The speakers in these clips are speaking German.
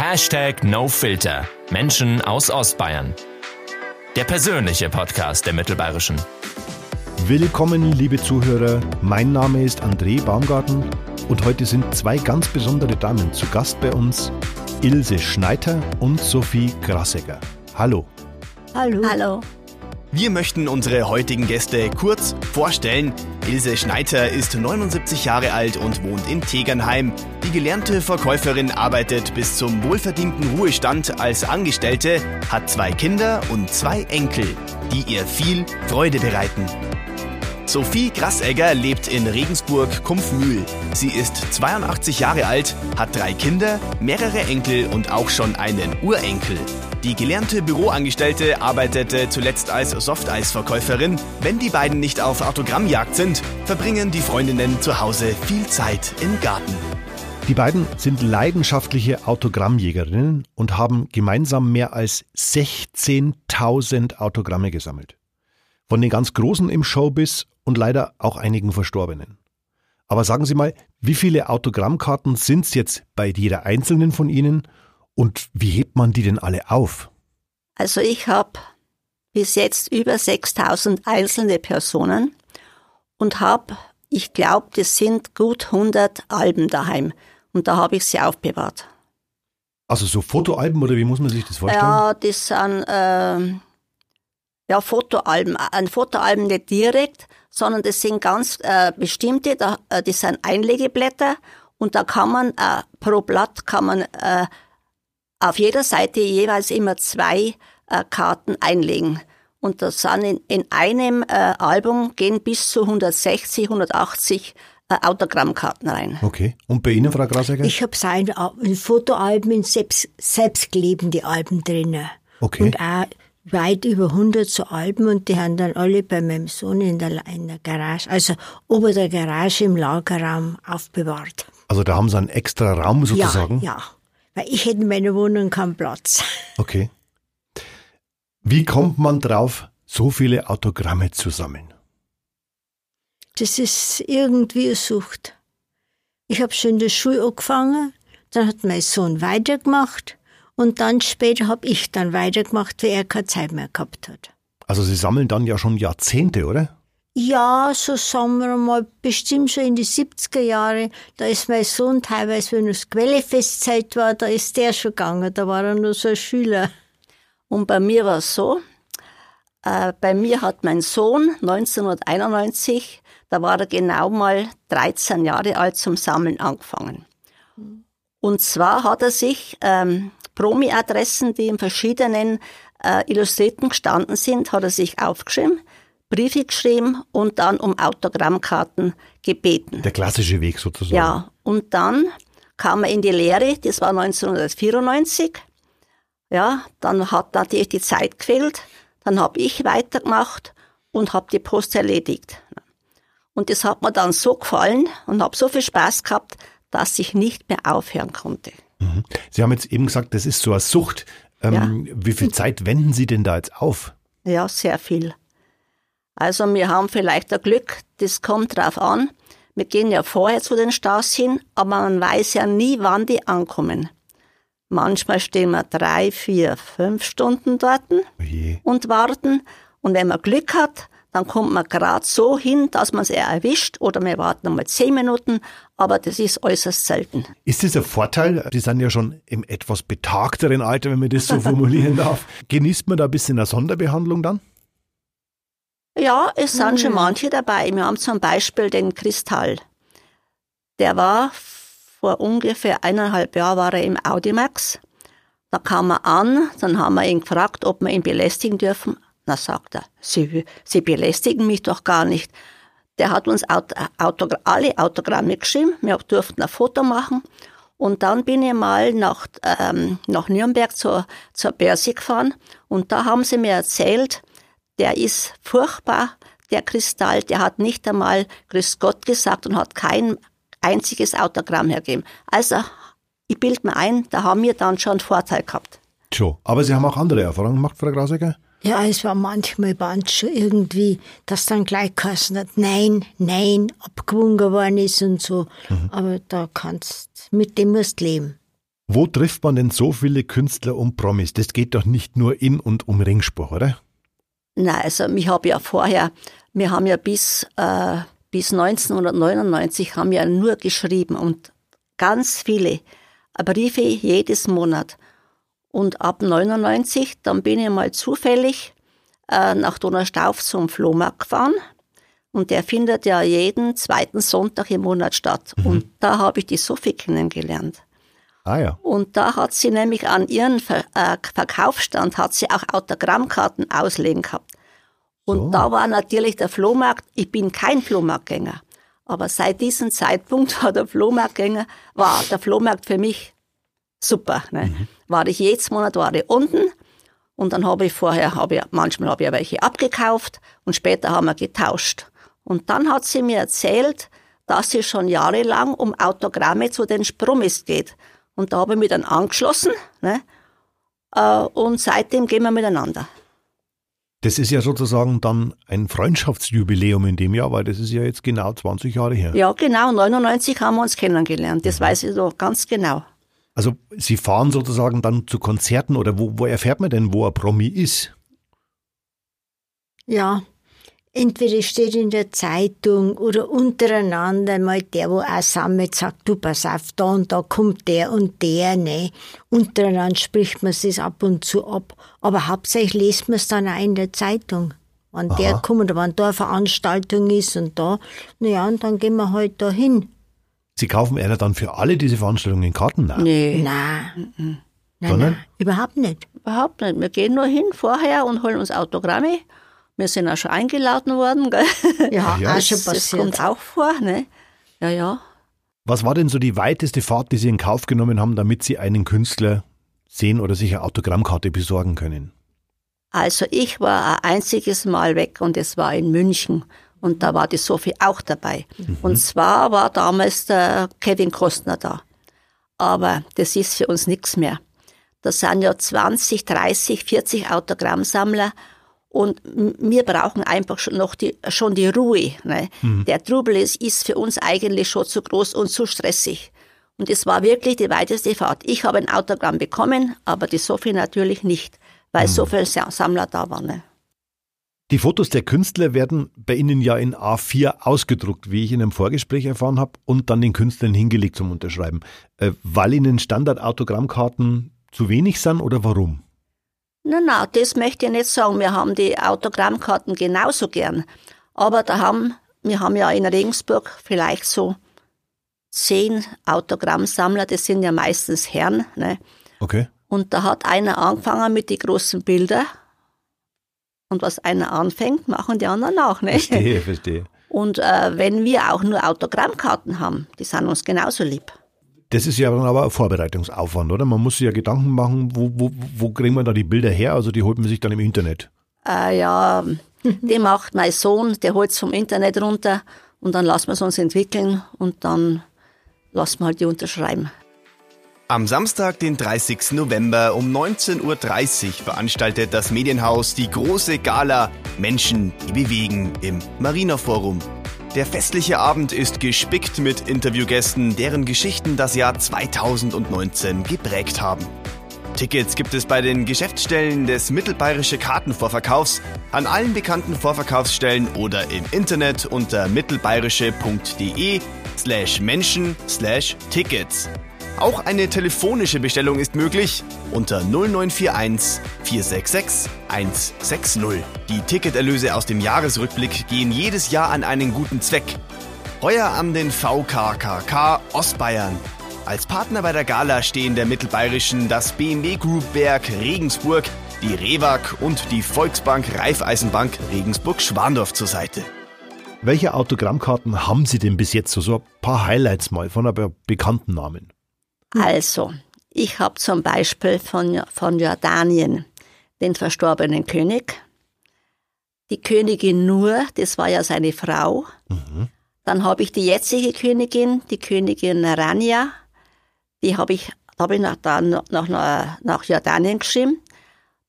Hashtag NoFilter. Menschen aus Ostbayern. Der persönliche Podcast der Mittelbayerischen. Willkommen, liebe Zuhörer. Mein Name ist André Baumgarten und heute sind zwei ganz besondere Damen zu Gast bei uns. Ilse Schneiter und Sophie Grasegger. Hallo. Hallo. Hallo. Wir möchten unsere heutigen Gäste kurz vorstellen. Ilse Schneiter ist 79 Jahre alt und wohnt in Tegernheim. Die gelernte Verkäuferin arbeitet bis zum wohlverdienten Ruhestand als Angestellte, hat zwei Kinder und zwei Enkel, die ihr viel Freude bereiten. Sophie Grassegger lebt in Regensburg-Kumpfmühl. Sie ist 82 Jahre alt, hat drei Kinder, mehrere Enkel und auch schon einen Urenkel. Die gelernte Büroangestellte arbeitete zuletzt als Softeisverkäuferin. Wenn die beiden nicht auf Autogrammjagd sind, verbringen die Freundinnen zu Hause viel Zeit im Garten. Die beiden sind leidenschaftliche Autogrammjägerinnen und haben gemeinsam mehr als 16.000 Autogramme gesammelt. Von den ganz Großen im Showbiz und leider auch einigen Verstorbenen. Aber sagen Sie mal, wie viele Autogrammkarten sind es jetzt bei jeder einzelnen von Ihnen und wie hebt man die denn alle auf? Also ich habe bis jetzt über 6000 einzelne Personen und habe, ich glaube, das sind gut 100 Alben daheim und da habe ich sie aufbewahrt. Also so Fotoalben oder wie muss man sich das vorstellen? Ja, das sind äh, ja Fotoalben. Ein Fotoalben nicht direkt, sondern das sind ganz äh, bestimmte, da, äh, das sind Einlegeblätter und da kann man äh, pro Blatt kann man äh, auf jeder Seite jeweils immer zwei äh, Karten einlegen. Und das sind in, in einem äh, Album gehen bis zu 160, 180 äh, Autogrammkarten rein. Okay. Und bei Ihnen, Frau Grasegger? Ich habe sein in Fotoalben, in selbst, selbstklebende Alben drin. Okay. Und auch weit über 100 so Alben und die haben dann alle bei meinem Sohn in der, in der Garage, also ober der Garage im Lagerraum aufbewahrt. Also da haben Sie einen extra Raum sozusagen? Ja, ja. Weil ich hätte in meiner Wohnung keinen Platz. Okay. Wie kommt man drauf, so viele Autogramme zu sammeln? Das ist irgendwie eine Sucht. Ich habe schon in der Schule angefangen, dann hat mein Sohn weitergemacht und dann später habe ich dann weitergemacht, weil er keine Zeit mehr gehabt hat. Also Sie sammeln dann ja schon Jahrzehnte, oder? Ja, so sagen wir mal, bestimmt schon in die 70er Jahre. Da ist mein Sohn teilweise, wenn es Quellefestzeit war, da ist der schon gegangen. Da war er nur so ein Schüler. Und bei mir war es so, äh, bei mir hat mein Sohn 1991, da war er genau mal 13 Jahre alt, zum Sammeln angefangen. Und zwar hat er sich ähm, Promi-Adressen, die in verschiedenen äh, Illustrierten gestanden sind, hat er sich aufgeschrieben, Briefe geschrieben und dann um Autogrammkarten gebeten. Der klassische Weg sozusagen. Ja, und dann kam er in die Lehre, das war 1994. Ja, dann hat natürlich die Zeit gefehlt. Dann habe ich weitergemacht und habe die Post erledigt. Und das hat mir dann so gefallen und habe so viel Spaß gehabt, dass ich nicht mehr aufhören konnte. Mhm. Sie haben jetzt eben gesagt, das ist so eine Sucht. Ähm, Ja. Wie viel Zeit wenden Sie denn da jetzt auf? Ja, sehr viel. Also wir haben vielleicht ein Glück, das kommt drauf an. Wir gehen ja vorher zu den Staus hin, aber man weiß ja nie, wann die ankommen. Manchmal stehen wir drei, vier, fünf Stunden dort Oh und warten. Und wenn man Glück hat, dann kommt man gerade so hin, dass man es eher erwischt oder wir warten nochmal zehn Minuten, aber das ist äußerst selten. Ist das ein Vorteil? Sie sind ja schon im etwas betagteren Alter, wenn man das so formulieren darf. Genießt man da ein bisschen eine Sonderbehandlung dann? Ja, es sind schon manche dabei. Wir haben zum Beispiel den Kristall. Der war vor ungefähr eineinhalb Jahren war er im Audimax. Da kam er an, dann haben wir ihn gefragt, ob wir ihn belästigen dürfen. Na, sagt er, Sie, Sie belästigen mich doch gar nicht. Der hat uns Aut Autogra alle Autogramme geschrieben. Wir durften ein Foto machen. Und dann bin ich mal nach, ähm, nach Nürnberg zur, zur Börse gefahren. Und da haben sie mir erzählt, der ist furchtbar, der Kristall, der hat nicht einmal Grüß Gott gesagt und hat kein einziges Autogramm hergegeben. Also, ich bild mir ein, da haben wir dann schon einen Vorteil gehabt. Schon. Aber Sie haben auch andere Erfahrungen gemacht, Frau Grasegger? Ja, es war manchmal ganz schon irgendwie, dass dann gleich geheißen hat, nein, nein, abgewungen worden ist und so. Aber da kannst, mit dem musst leben. Wo trifft man denn so viele Künstler und Promis? Das geht doch nicht nur in und um Ringspruch, oder? Nein, also ich habe ja vorher, wir haben ja bis, äh, bis 1999 haben wir nur geschrieben und ganz viele Briefe jedes Monat. Und ab 99, dann bin ich mal zufällig äh, nach Donaustauf zum Flohmarkt gefahren. Und der findet ja jeden zweiten Sonntag im Monat statt. Mhm. Und da habe ich die Sophie kennengelernt. Ah ja. Und da hat sie nämlich an ihren Ver äh, Verkaufsstand hat sie auch Autogrammkarten auslegen gehabt. Und so. da war natürlich der Flohmarkt, ich bin kein Flohmarktgänger, aber seit diesem Zeitpunkt war der Flohmarktgänger, war der Flohmarkt für mich super. Ne? Mhm. War ich jedes Monat war ich unten und dann habe ich vorher, habe ich, manchmal habe ich welche abgekauft und später haben wir getauscht. Und dann hat sie mir erzählt, dass sie schon jahrelang um Autogramme zu den Sprummis geht. Und da habe ich mich dann angeschlossen ne? Äh, und seitdem gehen wir miteinander. Das ist ja sozusagen dann ein Freundschaftsjubiläum in dem Jahr, weil das ist ja jetzt genau 20 Jahre her. Ja, genau. 99 haben wir uns kennengelernt. Das mhm. weiß ich doch ganz genau. Also Sie fahren sozusagen dann zu Konzerten oder wo, wo erfährt man denn, wo ein Promi ist? Ja, entweder steht in der Zeitung oder untereinander mal der, wo auch sammelt, sagt, du pass auf, da und da kommt der und der, ne. Untereinander spricht man es ab und zu ab. Aber hauptsächlich liest man es dann auch in der Zeitung. Wenn Aha. der kommt oder wenn da eine Veranstaltung ist und da, naja, und dann gehen wir halt da hin. Sie kaufen einer dann für alle diese Veranstaltungen Karten nach? Nee. Nein. Nein, nein, überhaupt nicht. Überhaupt nicht. Wir gehen nur hin vorher und holen uns Autogramme. Wir sind auch schon eingeladen worden. Gell? Ja, ja, auch schon passiert. Das kommt auch vor. Ne? Ja, ja. Was war denn so die weiteste Fahrt, die Sie in Kauf genommen haben, damit Sie einen Künstler sehen oder sich eine Autogrammkarte besorgen können? Also ich war ein einziges Mal weg und es war in München. Und da war die Sophie auch dabei. Mhm. Und zwar war damals der Kevin Kostner da. Aber das ist für uns nichts mehr. Das sind ja 20, 30, 40 Autogrammsammler und wir brauchen einfach schon noch die, schon die Ruhe. Ne? Mhm. Der Trubel ist, ist für uns eigentlich schon zu groß und zu stressig. Und es war wirklich die weiteste Fahrt. Ich habe ein Autogramm bekommen, aber die Sophie natürlich nicht, weil mhm. so viele Sammler da waren. Ne? Die Fotos der Künstler werden bei Ihnen ja in A4 ausgedruckt, wie ich in einem Vorgespräch erfahren habe, und dann den Künstlern hingelegt zum Unterschreiben. Äh, weil Ihnen Standard-Autogrammkarten zu wenig sind oder warum? Nein, nein, das möchte ich nicht sagen. Wir haben die Autogrammkarten genauso gern. Aber da haben, wir haben ja in Regensburg vielleicht so zehn Autogrammsammler, das sind ja meistens Herren. Ne? Okay. Und da hat einer angefangen mit den großen Bildern und was einer anfängt, machen die anderen auch, ne? Verstehe, verstehe. Und äh, wenn wir auch nur Autogrammkarten haben, die sind uns genauso lieb. Das ist ja dann aber ein Vorbereitungsaufwand, oder? Man muss sich ja Gedanken machen, wo, wo, wo kriegen wir da die Bilder her? Also die holt man sich dann im Internet. Äh, ja, die macht mein Sohn, der holt es vom Internet runter und dann lassen wir es uns entwickeln und dann lassen wir halt die unterschreiben. Am Samstag, den 30. November um 19.30 Uhr veranstaltet das Medienhaus die große Gala Menschen, die bewegen im Marina Forum. Der festliche Abend ist gespickt mit Interviewgästen, deren Geschichten das Jahr 2019 geprägt haben. Tickets gibt es bei den Geschäftsstellen des Mittelbayerische Kartenvorverkaufs, an allen bekannten Vorverkaufsstellen oder im Internet unter mittelbayerische.de slash Menschen slash Tickets. Auch eine telefonische Bestellung ist möglich unter 0941 466 160. Die Ticketerlöse aus dem Jahresrückblick gehen jedes Jahr an einen guten Zweck. Heuer an den VKKK Ostbayern. Als Partner bei der Gala stehen der Mittelbayerischen das BMW Group Berg Regensburg, die Rewag und die Volksbank Raiffeisenbank Regensburg-Schwandorf zur Seite. Welche Autogrammkarten haben Sie denn bis jetzt so, so ein paar Highlights mal von aber bekannten Namen? Hm. Also, ich habe zum Beispiel von, von Jordanien den verstorbenen König, die Königin Nur, das war ja seine Frau. Mhm. Dann habe ich die jetzige Königin, die Königin Rania, die habe ich, hab ich nach, dann nach, nach Jordanien geschrieben.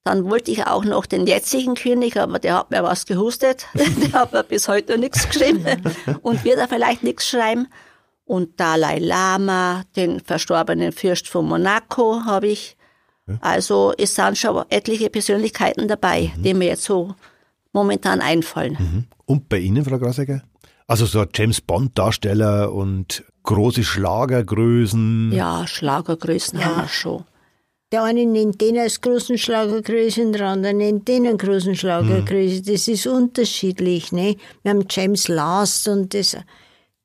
Dann wollte ich auch noch den jetzigen König, aber der hat mir was gehustet. der hat mir bis heute nichts geschrieben und wird er vielleicht nichts schreiben. Und Dalai Lama, den verstorbenen Fürst von Monaco habe ich. Also es sind schon etliche Persönlichkeiten dabei, mhm. die mir jetzt so momentan einfallen. Mhm. Und bei Ihnen, Frau Grasegger? Also so James Bond Darsteller und große Schlagergrößen. Ja, Schlagergrößen ja. haben wir schon. Der eine nennt den als großen Schlagergrößen, der andere nennt den einen großen Schlagergrößen. Mhm. Das ist unterschiedlich, ne? Wir haben James Last und das,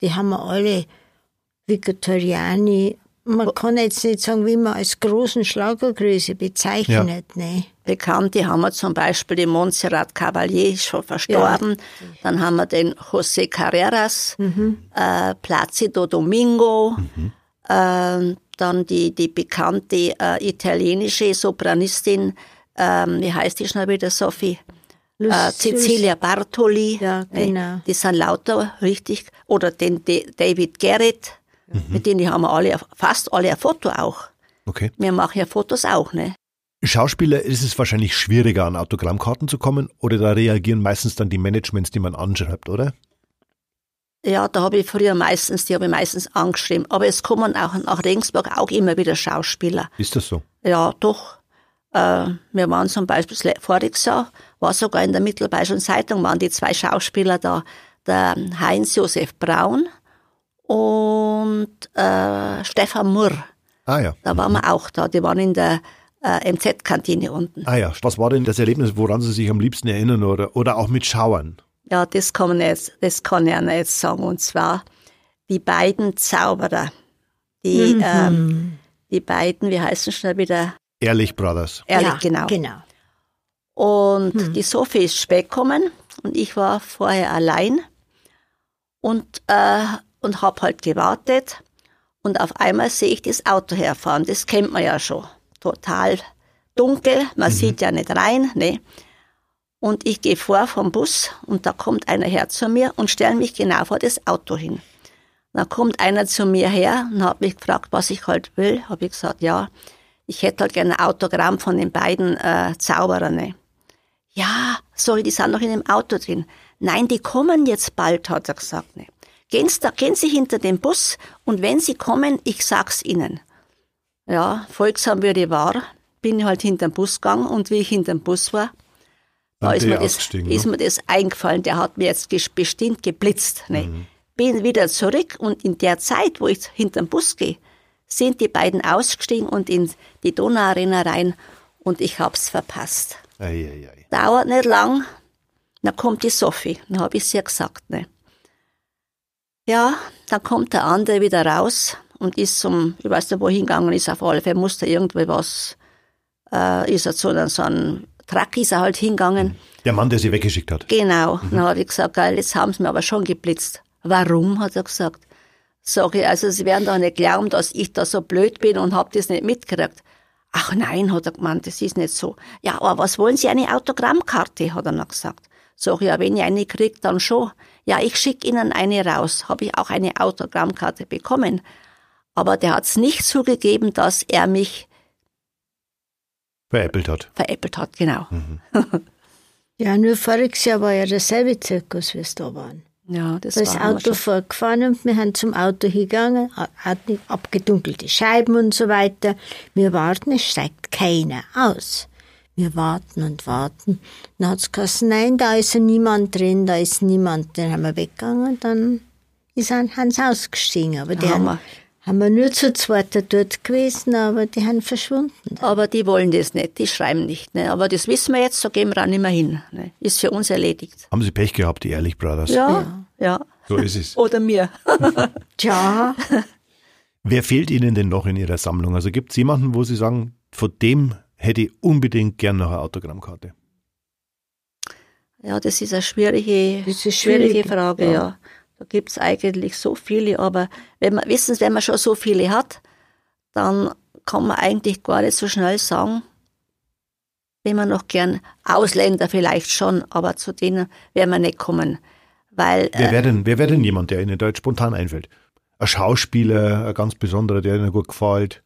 die haben wir alle Victoriani. Man kann jetzt nicht sagen, wie man als großen Schlagergröße bezeichnet. Ja. Ne? Bekannte haben wir zum Beispiel die Montserrat Cavalier, schon verstorben. Ja. Dann haben wir den José Carreras, mhm. äh, Placido Domingo, mhm. äh, dann die, die bekannte äh, italienische Sopranistin, ähm, wie heißt die schnell wieder, Sophie? Äh, Cecilia Bartoli. Ja, genau. Die sind lauter richtig. Oder den David Garrett. Mhm. Mit denen haben wir alle, fast alle ein Foto auch. Okay. Wir machen ja Fotos auch, ne? Schauspieler ist es wahrscheinlich schwieriger, an Autogrammkarten zu kommen, oder da reagieren meistens dann die Managements, die man anschreibt, oder? Ja, da habe ich früher meistens, die habe ich meistens angeschrieben. Aber es kommen auch nach Regensburg auch immer wieder Schauspieler. Ist das so? Ja, doch. Äh, wir waren zum Beispiel voriges Jahr, war sogar in der Mittelbayerischen Zeitung, waren die zwei Schauspieler da, der Heinz-Josef Braun und äh, Stefan Murr. Ah ja. Da waren wir auch da. Die waren in der äh, MZ-Kantine unten. Ah ja. Was war denn das Erlebnis, woran Sie sich am liebsten erinnern oder, oder auch mit Schauern? Ja, das kann man jetzt, das kann ich jetzt sagen. Und zwar die beiden Zauberer. Die, mhm. ähm, die beiden, wie heißen schnell wieder? Ehrlich Brothers. Ehrlich, ja, genau. genau. Und hm. die Sophie ist spät gekommen und ich war vorher allein und äh, und habe halt gewartet und auf einmal sehe ich das Auto herfahren. Das kennt man ja schon. Total dunkel, man mhm. sieht ja nicht rein. Ne? Und ich gehe vor vom Bus und da kommt einer her zu mir und stellt mich genau vor das Auto hin. Dann kommt einer zu mir her und hat mich gefragt, was ich halt will. Habe ich gesagt, ja, ich hätte halt gerne ein Autogramm von den beiden äh, Zauberern. Ne? Ja, sorry, die sind noch in dem Auto drin. Nein, die kommen jetzt bald, hat er gesagt. Ne? Gehen Sie, gehen Sie hinter den Bus und wenn Sie kommen, ich sag's Ihnen. Ja, folgsam wie ich war, bin ich halt hinter den Bus gegangen und wie ich hinter dem Bus war, da ist mir, das, ist mir das eingefallen, der hat mir jetzt bestimmt geblitzt. Ne? Mhm. Bin wieder zurück und in der Zeit, wo ich hinter den Bus gehe, sind die beiden ausgestiegen und in die Donauarena rein und ich hab's verpasst. Ei, ei, ei. Dauert nicht lang, dann kommt die Sophie, dann habe ich ihr gesagt. Ne? Ja, dann kommt der andere wieder raus und ist zum, ich weiß nicht wohin gegangen ist, auf alle Fälle musste irgendwie was, äh, ist er zu so einem Truck ist er halt hingegangen. Der Mann, der sie weggeschickt hat. Genau. Mhm. Dann habe ich gesagt, geil, jetzt haben sie mir aber schon geblitzt. Warum, hat er gesagt. Sag ich, also sie werden doch nicht glauben, dass ich da so blöd bin und hab das nicht mitgekriegt. Ach nein, hat er gemeint, das ist nicht so. Ja, aber was wollen Sie, eine Autogrammkarte, hat er noch gesagt. Sag ich, ja, wenn ich eine kriege, dann schon. Ja, ich schicke Ihnen eine raus. Habe ich auch eine Autogrammkarte bekommen. Aber der hat es nicht zugegeben, dass er mich veräppelt hat. Veräppelt hat, genau. Mhm. ja, nur voriges Jahr war ja derselbe Zirkus, wie es da waren. Ja, das da ist das Auto vorgefahren und wir sind zum Auto gegangen, hatten abgedunkelte Scheiben und so weiter. Wir warten, es steigt keiner aus. Wir warten und warten. Dann hat es gesagt, nein, da ist ja niemand drin, da ist niemand. Dann haben wir weggegangen, dann ist ein Hans ausgestiegen. Aber die haben, haben wir nur zu zweit dort gewesen, aber die haben verschwunden. Aber die wollen das nicht, die schreiben nicht. Ne? Aber das wissen wir jetzt, so gehen wir auch nicht mehr hin. Ne? Ist für uns erledigt. Haben Sie Pech gehabt, die Ehrlich Brothers? Ja, ja. ja. So ist es. Oder mir. Tja. Wer fehlt Ihnen denn noch in Ihrer Sammlung? Also gibt es jemanden, wo Sie sagen, vor dem hätte ich unbedingt gern noch eine Autogrammkarte. Ja, das ist eine schwierige, das ist schwierige Frage, ja. ja. Da gibt es eigentlich so viele, aber wenn man, wissen Sie, wenn man schon so viele hat, dann kann man eigentlich gar nicht so schnell sagen, wenn man noch gern Ausländer vielleicht schon, aber zu denen werden wir nicht kommen. Weil, wer wäre denn, wer wär denn jemand, der Ihnen da jetzt spontan einfällt? Ein Schauspieler, ein ganz besonderer, der Ihnen gut gefällt?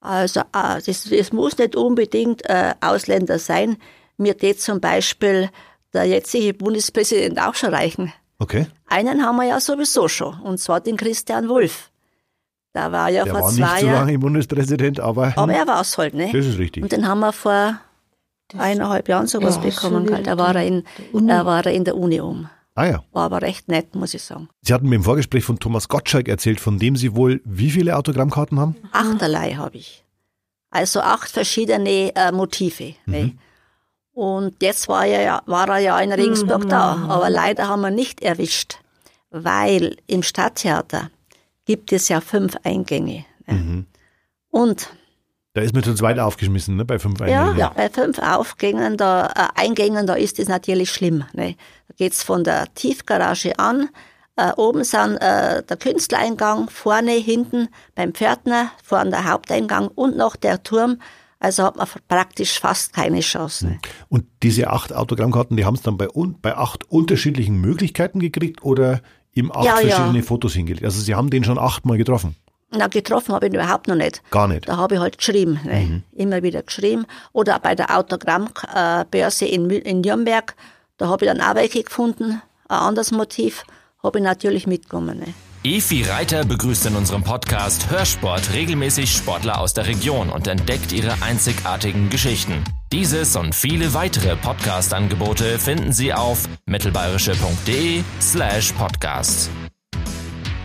Also äh, das, das muss nicht unbedingt äh, Ausländer sein. Mir geht zum Beispiel der jetzige Bundespräsident auch schon reichen. Okay. Einen haben wir ja sowieso schon, und zwar den Christian Wolf. Da war ja Der vor war zwei nicht so Jahren. lange Bundespräsident, aber, Aber er war es halt, ne? das ist richtig. Und den haben wir vor eineinhalb Jahren sowas Ja, bekommen. so gell. Da war er in, da war er in der Uni um. Ah ja. War aber recht nett, muss ich sagen. Sie hatten mir im Vorgespräch von Thomas Gottschalk erzählt, von dem Sie wohl wie viele Autogrammkarten haben? Achterlei habe ich. Also acht verschiedene äh, Motive. Ne? Und jetzt war er, ja, war er ja in Regensburg da, aber leider haben wir nicht erwischt, weil im Stadttheater gibt es ja fünf Eingänge. Ne? Und Da ist mir zu zweit aufgeschmissen, ne, bei fünf ja, Eingängen. bei fünf Aufgängen, da, äh, Eingängen, da ist es natürlich schlimm. Ne? Da geht's von der Tiefgarage an. Äh, oben sind äh, der Künstlereingang, vorne, hinten beim Pförtner, vorne der Haupteingang und noch der Turm. Also hat man praktisch fast keine Chance. Ne? Und diese acht Autogrammkarten, die haben es dann bei, bei acht unterschiedlichen Möglichkeiten gekriegt oder ihm acht Ja, ja. verschiedene Fotos hingelegt? Also Sie haben den schon achtmal getroffen? Na, getroffen habe ich ihn überhaupt noch nicht. Gar nicht. Da habe ich halt geschrieben, ne? immer wieder geschrieben. Oder bei der Autogrammbörse in, Mü- in Nürnberg, da habe ich dann auch welche gefunden, ein anderes Motiv, habe ich natürlich mitgenommen. Ne? Efi Reiter begrüßt in unserem Podcast Hörsport regelmäßig Sportler aus der Region und entdeckt ihre einzigartigen Geschichten. Dieses und viele weitere Podcast-Angebote finden Sie auf mittelbayerische.de slash podcast.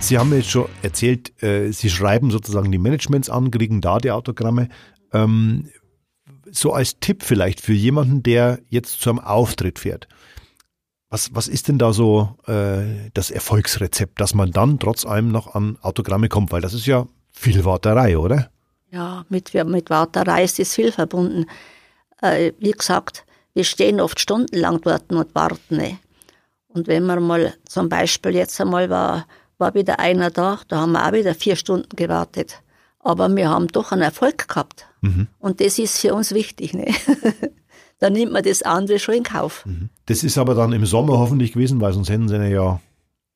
Sie haben jetzt schon erzählt, äh, Sie schreiben sozusagen die Managements an, kriegen da die Autogramme. Ähm, so als Tipp vielleicht für jemanden, der jetzt zu einem Auftritt fährt. Was, was ist denn da so äh, das Erfolgsrezept, dass man dann trotz allem noch an Autogramme kommt? Weil das ist ja viel Warterei, oder? Ja, mit, mit Warterei ist das viel verbunden. Äh, wie gesagt, wir stehen oft stundenlang dort und warten. Ne? Und wenn man mal, zum Beispiel jetzt einmal war, war wieder einer da, da haben wir auch wieder vier Stunden gewartet. Aber wir haben doch einen Erfolg gehabt. Und das ist für uns wichtig. Ne? da nimmt man das andere schon in Kauf. Das ist aber dann im Sommer hoffentlich gewesen, weil sonst hätten sie ja,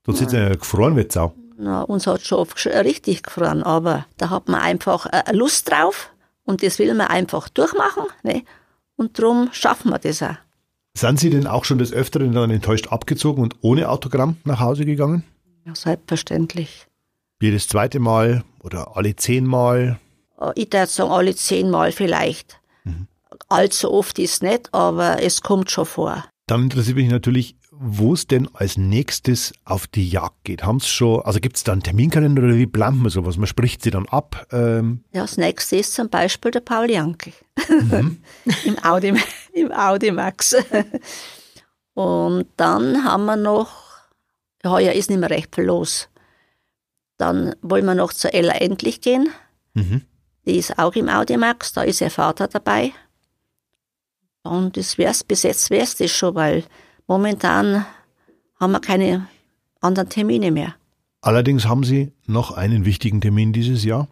sonst hätten sie ja gefroren wie Sau. Na, uns hat schon oft sch- richtig gefroren, aber da hat man einfach äh, Lust drauf und das will man einfach durchmachen. Ne? Und darum schaffen wir das auch. Sind Sie denn auch schon des Öfteren dann enttäuscht abgezogen und ohne Autogramm nach Hause gegangen? Ja, selbstverständlich. Jedes zweite Mal oder alle zehnmal? Äh, Ich würde sagen, alle zehnmal vielleicht. Allzu oft ist nicht, aber es kommt schon vor. Dann interessiert mich natürlich, wo es denn als nächstes auf die Jagd geht. Haben Sie schon, also gibt es da einen Terminkalender oder wie plant man sowas? Man spricht sie dann ab. Ähm, Ja, das nächste ist zum Beispiel der Paul Janke. Im, Audi, Im Audimax. Und dann haben wir noch, heuer ist nicht mehr recht viel los. Dann wollen wir noch zur Ella Endlich gehen. Mhm. Die ist auch im Audimax, da ist ihr Vater dabei. Und das wär's, bis jetzt wär's das schon, weil momentan haben wir keine anderen Termine mehr. Allerdings haben Sie noch einen wichtigen Termin dieses Jahr.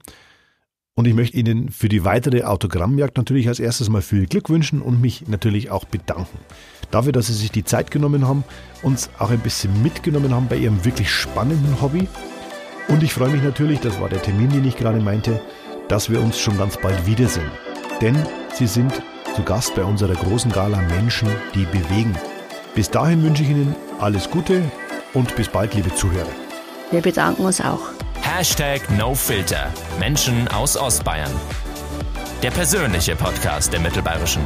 Und ich möchte Ihnen für die weitere Autogrammjagd natürlich als erstes mal viel Glück wünschen und mich natürlich auch bedanken. Dafür, dass Sie sich die Zeit genommen haben, uns auch ein bisschen mitgenommen haben bei Ihrem wirklich spannenden Hobby. Und ich freue mich natürlich, das war der Termin, den ich gerade meinte, dass wir uns schon ganz bald wiedersehen. Denn Sie sind zu Gast bei unserer großen Gala Menschen, die bewegen. Bis dahin wünsche ich Ihnen alles Gute und bis bald, liebe Zuhörer. Wir bedanken uns auch. Hashtag NoFilter. Menschen aus Ostbayern. Der persönliche Podcast der Mittelbayerischen.